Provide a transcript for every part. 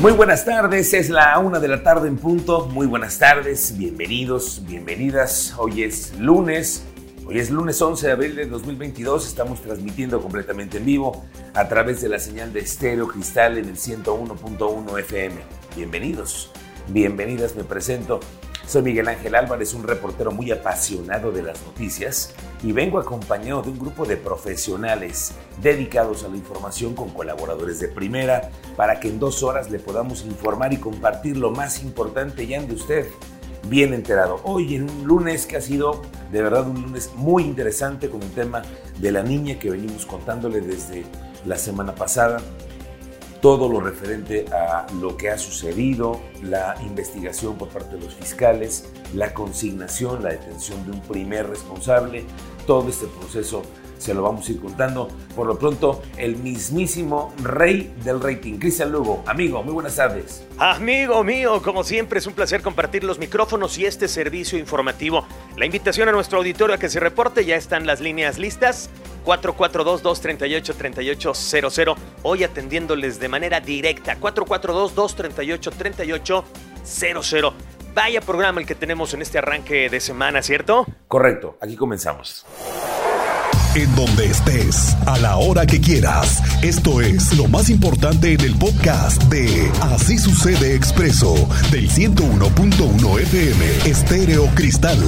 Muy buenas tardes, es la una de la tarde en punto. Muy buenas tardes, bienvenidos, bienvenidas. Hoy es lunes, hoy es lunes 11 de abril de 2022. Estamos transmitiendo completamente en vivo a través de la señal de estéreo cristal en el 101.1 FM. Bienvenidos, bienvenidas, me presento. Soy Miguel Ángel Álvarez, un reportero muy apasionado de las noticias y vengo acompañado de un grupo de profesionales dedicados a la información con colaboradores de primera para que en dos horas le podamos informar y compartir lo más importante ya de usted bien enterado. Hoy en un lunes que ha sido de verdad un lunes muy interesante con el tema de la niña que venimos contándole desde la semana pasada todo lo referente a lo que ha sucedido, la investigación por parte de los fiscales, la consignación, la detención de un primer responsable, todo este proceso se lo vamos a ir contando. Por lo pronto, el mismísimo rey del rating, Cristian Lugo. Amigo, muy buenas tardes. Amigo mío, como siempre es un placer compartir los micrófonos y este servicio informativo. La invitación a nuestro auditorio a que se reporte, ya están las líneas listas. 442-238-3800. Hoy atendiéndoles de manera directa. 442-238-3800. Vaya programa el que tenemos en este arranque de semana, ¿cierto? Correcto, aquí comenzamos. En donde estés, a la hora que quieras. Esto es lo más importante en el podcast de Así sucede expreso del 101.1 FM Estéreo Cristal.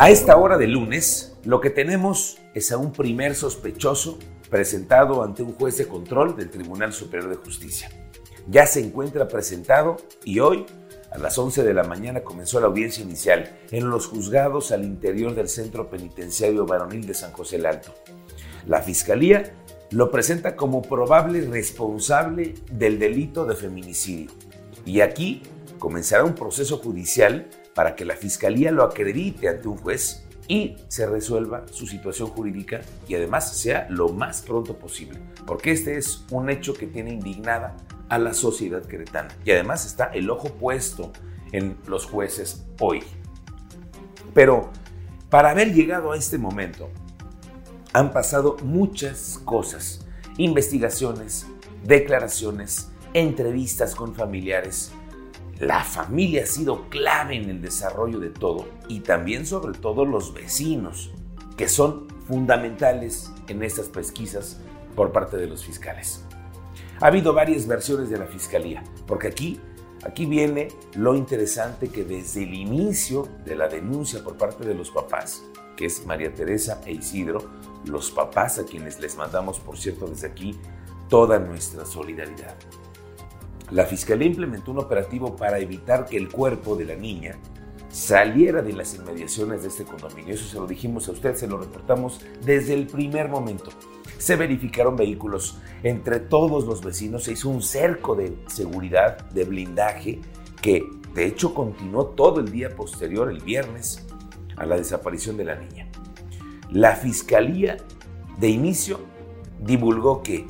A esta hora de lunes, lo que tenemos es a un primer sospechoso presentado ante un juez de control del Tribunal Superior de Justicia. Ya se encuentra presentado y hoy a las 11 de la mañana comenzó la audiencia inicial en los juzgados al interior del Centro Penitenciario Varonil de San José el Alto. La Fiscalía lo presenta como probable responsable del delito de feminicidio. Y aquí comenzará un proceso judicial para que la Fiscalía lo acredite ante un juez y se resuelva su situación jurídica y además sea lo más pronto posible, porque este es un hecho que tiene indignada a la sociedad queretana. Y además está el ojo puesto en los jueces hoy. Pero para haber llegado a este momento, han pasado muchas cosas. Investigaciones, declaraciones, entrevistas con familiares. La familia ha sido clave en el desarrollo de todo y también sobre todo los vecinos, que son fundamentales en estas pesquisas por parte de los fiscales. Ha habido varias versiones de la fiscalía, porque aquí, aquí viene lo interesante que desde el inicio de la denuncia por parte de los papás, que es María Teresa e Isidro, los papás a quienes les mandamos, por cierto, desde aquí toda nuestra solidaridad. La fiscalía implementó un operativo para evitar que el cuerpo de la niña saliera de las inmediaciones de este condominio. Eso se lo dijimos a usted, se lo reportamos desde el primer momento se verificaron vehículos entre todos los vecinos, se hizo un cerco de seguridad, de blindaje, que de hecho continuó todo el día posterior, el viernes, a la desaparición de la niña. La fiscalía de inicio divulgó que,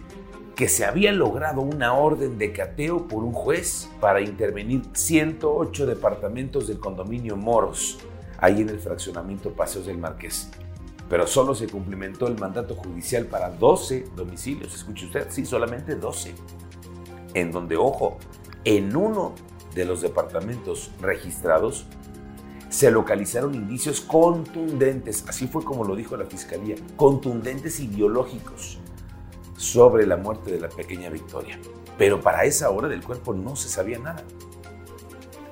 que se había logrado una orden de cateo por un juez para intervenir 108 departamentos del condominio Moros, ahí en el fraccionamiento Paseos del Marqués pero solo se cumplimentó el mandato judicial para 12 domicilios. Escuche usted, sí, solamente 12. En donde, ojo, en uno de los departamentos registrados se localizaron indicios contundentes, así fue como lo dijo la fiscalía, contundentes y biológicos sobre la muerte de la pequeña Victoria. Pero para esa hora del cuerpo no se sabía nada.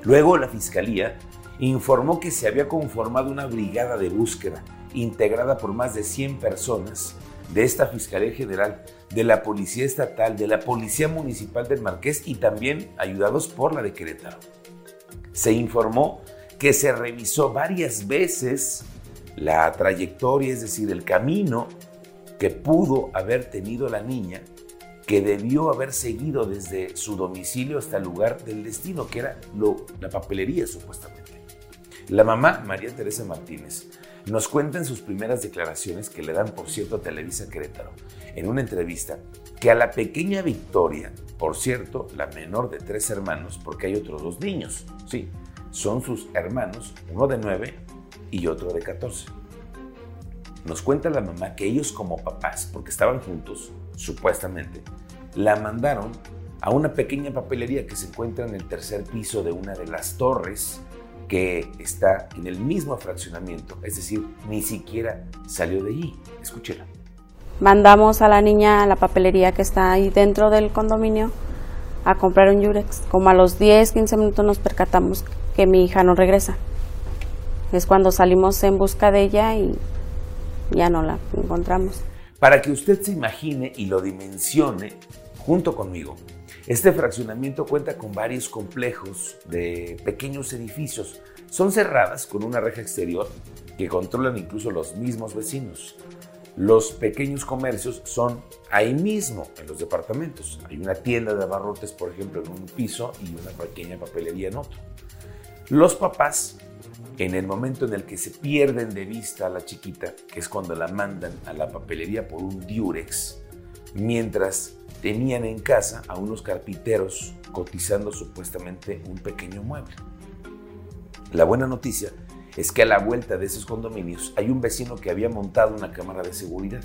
Luego la fiscalía informó que se había conformado una brigada de búsqueda integrada por más de 100 personas de esta Fiscalía General, de la Policía Estatal, de la Policía Municipal del Marqués y también ayudados por la de Querétaro. Se informó que se revisó varias veces la trayectoria, es decir, el camino que pudo haber tenido la niña, que debió haber seguido desde su domicilio hasta el lugar del destino, que era la papelería supuestamente. La mamá, María Teresa Martínez, nos cuenta en sus primeras declaraciones que le dan, por cierto, a Televisa Querétaro, en una entrevista, que a la pequeña Victoria, por cierto, la menor de tres hermanos, porque hay otros dos niños, sí, son sus hermanos, uno de nueve y otro de catorce. Nos cuenta la mamá que ellos como papás, porque estaban juntos, supuestamente, la mandaron a una pequeña papelería que se encuentra en el tercer piso de una de las torres que está en el mismo fraccionamiento, es decir, ni siquiera salió de allí. Escúchela. Mandamos a la niña a la papelería que está ahí dentro del condominio a comprar un Yurex. Como a los 10, 15 minutos nos percatamos que mi hija no regresa. Es cuando salimos en busca de ella y ya no la encontramos. Para que usted se imagine y lo dimensione junto conmigo, este fraccionamiento cuenta con varios complejos de pequeños edificios. Son cerradas con una reja exterior que controlan incluso los mismos vecinos. Los pequeños comercios son ahí mismo, en los departamentos. Hay una tienda de abarrotes, por ejemplo, en un piso y una pequeña papelería en otro. Los papás, en el momento en el que se pierden de vista a la chiquita, que es cuando la mandan a la papelería por un diurex, mientras tenían en casa a unos carpinteros cotizando supuestamente un pequeño mueble. La buena noticia es que a la vuelta de esos condominios hay un vecino que había montado una cámara de seguridad,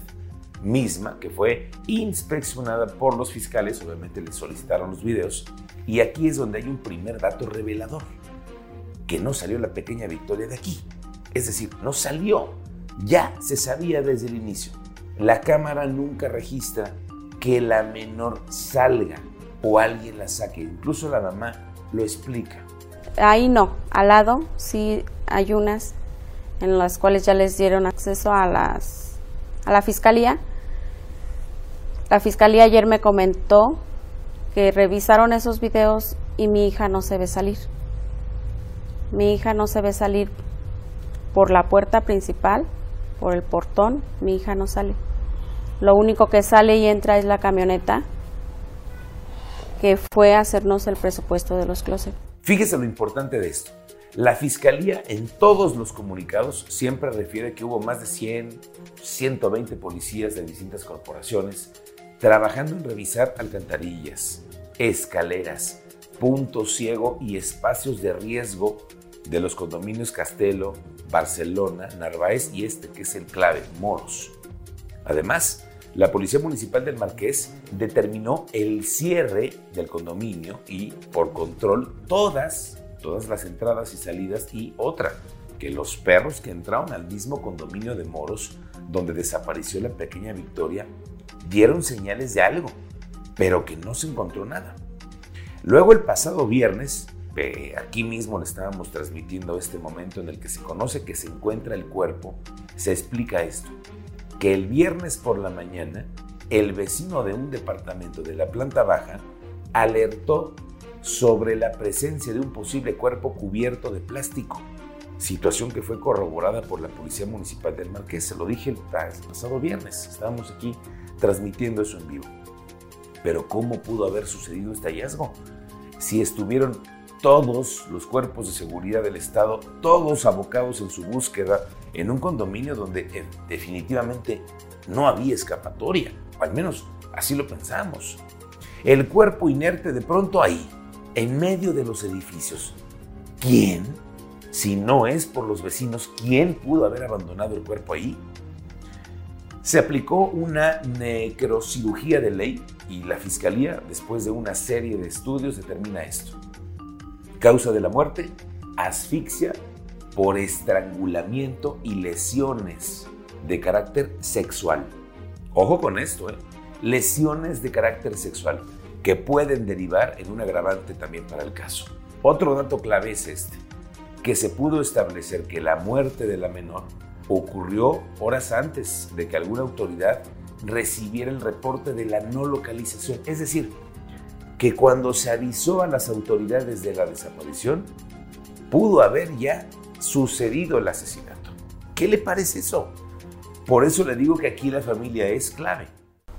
misma que fue inspeccionada por los fiscales, obviamente le solicitaron los videos, y aquí es donde hay un primer dato revelador, que no salió la pequeña Victoria de aquí, es decir, no salió, ya se sabía desde el inicio. La cámara nunca registra que la menor salga o alguien la saque. Incluso la mamá lo explica. Ahí no, al lado sí hay unas en las cuales ya les dieron acceso a las a la fiscalía. La fiscalía ayer me comentó que revisaron esos videos y mi hija no se ve salir. Mi hija no se ve salir por la puerta principal, por el portón, mi hija no sale. Lo único que sale y entra es la camioneta que fue a hacernos el presupuesto de los closets. Fíjese lo importante de esto. La fiscalía en todos los comunicados siempre refiere que hubo más de 100, 120 policías de distintas corporaciones trabajando en revisar alcantarillas, escaleras, puntos ciego y espacios de riesgo de los condominios Castelo, Barcelona, Narváez y este que es el clave, Moros. Además, la Policía Municipal del Marqués determinó el cierre del condominio y, por control, todas, todas las entradas y salidas y otra, que los perros que entraron al mismo condominio de Moros, donde desapareció la pequeña Victoria, dieron señales de algo, pero que no se encontró nada. Luego el pasado viernes, aquí mismo le estábamos transmitiendo este momento en el que se conoce que se encuentra el cuerpo, se explica esto que el viernes por la mañana el vecino de un departamento de la planta baja alertó sobre la presencia de un posible cuerpo cubierto de plástico, situación que fue corroborada por la Policía Municipal del Marqués. Se lo dije el pasado viernes, estábamos aquí transmitiendo eso en vivo. Pero ¿cómo pudo haber sucedido este hallazgo? Si estuvieron todos los cuerpos de seguridad del Estado, todos abocados en su búsqueda en un condominio donde eh, definitivamente no había escapatoria, al menos así lo pensamos. El cuerpo inerte de pronto ahí, en medio de los edificios. ¿Quién? Si no es por los vecinos, ¿quién pudo haber abandonado el cuerpo ahí? Se aplicó una necrocirugía de ley y la fiscalía, después de una serie de estudios, determina esto. Causa de la muerte, asfixia por estrangulamiento y lesiones de carácter sexual. Ojo con esto, ¿eh? lesiones de carácter sexual que pueden derivar en un agravante también para el caso. Otro dato clave es este, que se pudo establecer que la muerte de la menor ocurrió horas antes de que alguna autoridad recibiera el reporte de la no localización. Es decir, que cuando se avisó a las autoridades de la desaparición, pudo haber ya sucedido el asesinato. ¿Qué le parece eso? Por eso le digo que aquí la familia es clave.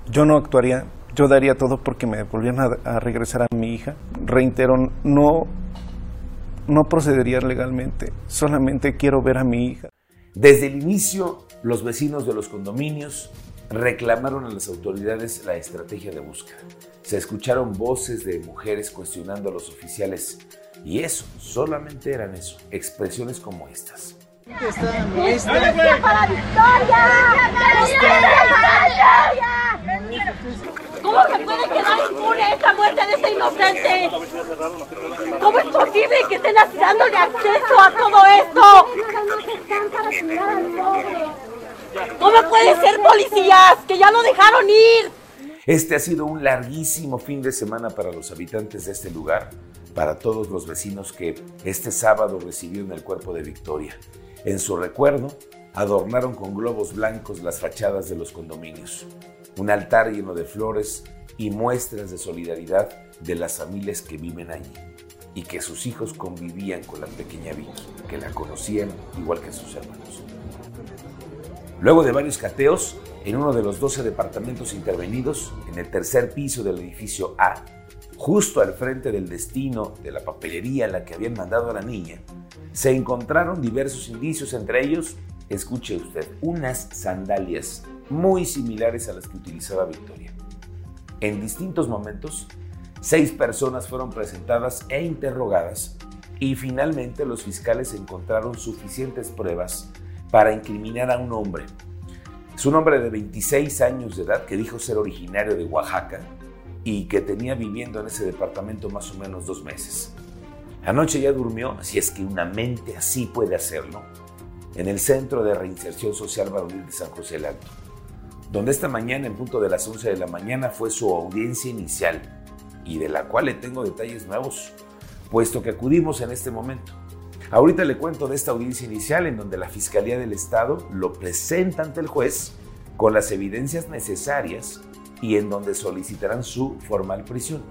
Yo no actuaría, yo daría todo porque me volvieran a, regresar a mi hija. Reitero, no, no procedería legalmente, solamente quiero ver a mi hija. Desde el inicio, los vecinos de los condominios reclamaron a las autoridades la estrategia de búsqueda. Se escucharon voces de mujeres cuestionando a los oficiales y eso, solamente eran eso, expresiones como estas. para Victoria! ¿Cómo se puede quedar impune esta muerte de este inocente? ¿Cómo es posible que estén dándole acceso a todo esto? ¿Cómo puede ser policías que ya lo dejaron ir? Este ha sido un larguísimo fin de semana para los habitantes de este lugar, para todos los vecinos que este sábado recibieron el cuerpo de Victoria. En su recuerdo, adornaron con globos blancos las fachadas de los condominios, un altar lleno de flores y muestras de solidaridad de las familias que viven allí y que sus hijos convivían con la pequeña Vicky, que la conocían igual que sus hermanos. Luego de varios cateos, en uno de los 12 departamentos intervenidos, en el tercer piso del edificio A, justo al frente del destino de la papelería a la que habían mandado a la niña, se encontraron diversos indicios, entre ellos escuche usted, unas sandalias muy similares a las que utilizaba Victoria. En distintos momentos, seis personas fueron presentadas e interrogadas y finalmente los fiscales encontraron suficientes pruebas para incriminar a un hombre. Es un hombre de 26 años de edad que dijo ser originario de Oaxaca y que tenía viviendo en ese departamento más o menos dos meses. Anoche ya durmió, si es que una mente así puede hacerlo, en el Centro de Reinserción Social Varonil de San José del Alto, donde esta mañana, en punto de las 11 de la mañana, fue su audiencia inicial y de la cual le tengo detalles nuevos, puesto que acudimos en este momento. Ahorita le cuento de esta audiencia inicial en donde la Fiscalía del Estado lo presenta ante el juez con las evidencias necesarias y en donde solicitarán su formal prisión.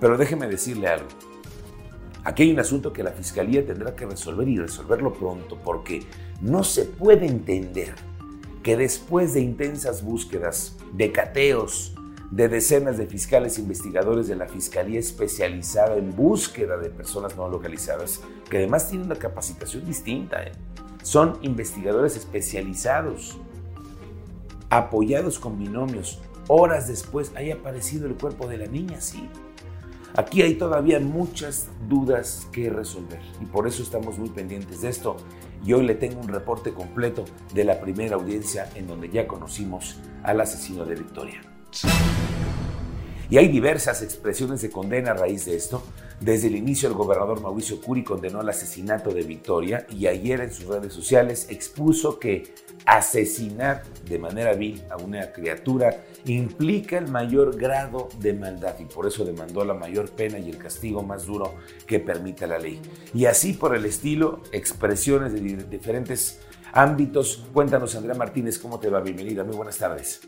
Pero déjeme decirle algo. Aquí hay un asunto que la Fiscalía tendrá que resolver y resolverlo pronto, porque no se puede entender que después de intensas búsquedas, de cateos, de decenas de fiscales e investigadores de la Fiscalía especializada en búsqueda de personas no localizadas, que además tienen una capacitación distinta, ¿eh? son investigadores especializados, apoyados con binomios. Horas después haya aparecido el cuerpo de la niña, sí, Aquí hay todavía muchas dudas que resolver y por eso estamos muy pendientes de esto. Y hoy le tengo un reporte completo de la primera audiencia en donde ya conocimos al asesino de Victoria. Y hay diversas expresiones de condena a raíz de esto. Desde el inicio el gobernador Mauricio Curi condenó el asesinato de Victoria y ayer en sus redes sociales expuso que asesinar de manera vil a una criatura implica el mayor grado de maldad y por eso demandó la mayor pena y el castigo más duro que permita la ley. Y así por el estilo, expresiones de diferentes ámbitos. Cuéntanos, Andrea Martínez, ¿cómo te va? Bienvenida, muy buenas tardes.